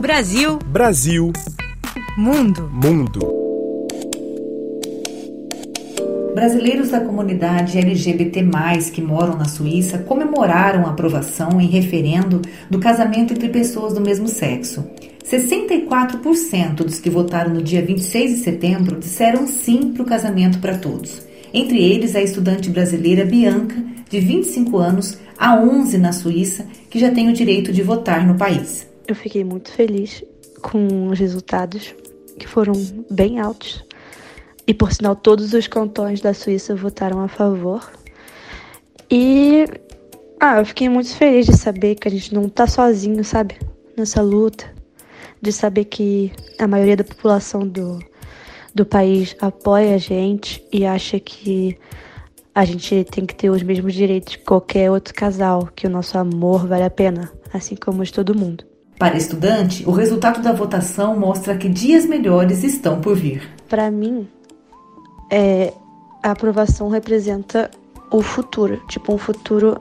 Brasil. Brasil. Mundo. Mundo. Brasileiros da comunidade LGBT+, que moram na Suíça, comemoraram a aprovação em referendo do casamento entre pessoas do mesmo sexo. 64% dos que votaram no dia 26 de setembro disseram sim para o casamento para todos. Entre eles, a estudante brasileira Bianca, de 25 anos, há 11 na Suíça, que já tem o direito de votar no país. Eu fiquei muito feliz com os resultados, que foram bem altos. E por sinal, todos os cantões da Suíça votaram a favor. E ah, eu fiquei muito feliz de saber que a gente não tá sozinho, sabe? Nessa luta. De saber que a maioria da população do, do país apoia a gente e acha que a gente tem que ter os mesmos direitos que qualquer outro casal, que o nosso amor vale a pena, assim como de todo mundo. Para estudante, o resultado da votação mostra que dias melhores estão por vir. Para mim, é, a aprovação representa o futuro, tipo um futuro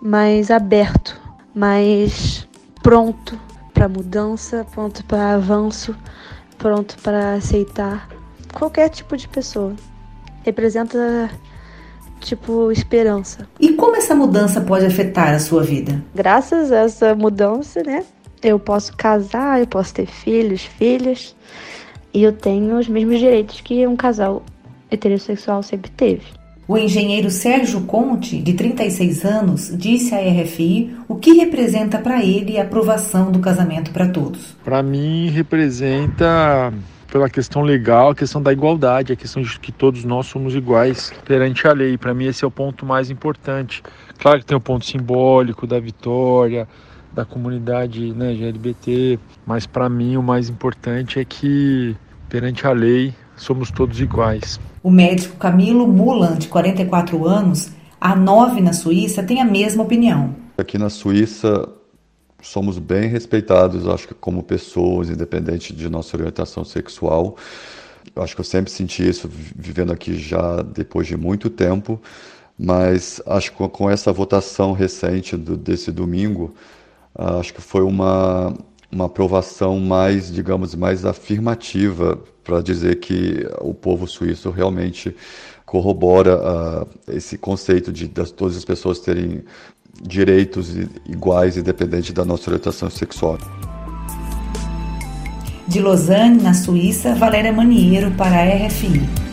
mais aberto, mais pronto para mudança, pronto para avanço, pronto para aceitar qualquer tipo de pessoa. Representa tipo esperança. E como essa mudança pode afetar a sua vida? Graças a essa mudança, né? Eu posso casar, eu posso ter filhos, filhas, e eu tenho os mesmos direitos que um casal heterossexual sempre teve. O engenheiro Sérgio Conte, de 36 anos, disse à RFI o que representa para ele a aprovação do casamento para todos. Para mim, representa pela questão legal, a questão da igualdade, a questão de que todos nós somos iguais perante a lei. Para mim, esse é o ponto mais importante. Claro que tem o ponto simbólico da vitória, da comunidade né, LGBT, mas para mim o mais importante é que perante a lei somos todos iguais. O médico Camilo Mulan, de 44 anos, a nove na Suíça, tem a mesma opinião. Aqui na Suíça somos bem respeitados, acho que como pessoas, independente de nossa orientação sexual. Acho que eu sempre senti isso vivendo aqui já depois de muito tempo, mas acho que com essa votação recente do, desse domingo, acho que foi uma, uma aprovação mais, digamos, mais afirmativa para dizer que o povo suíço realmente corrobora uh, esse conceito de das, todas as pessoas terem direitos iguais independente da nossa orientação sexual. De Lausanne, na Suíça, Valéria Maniero para a RFI.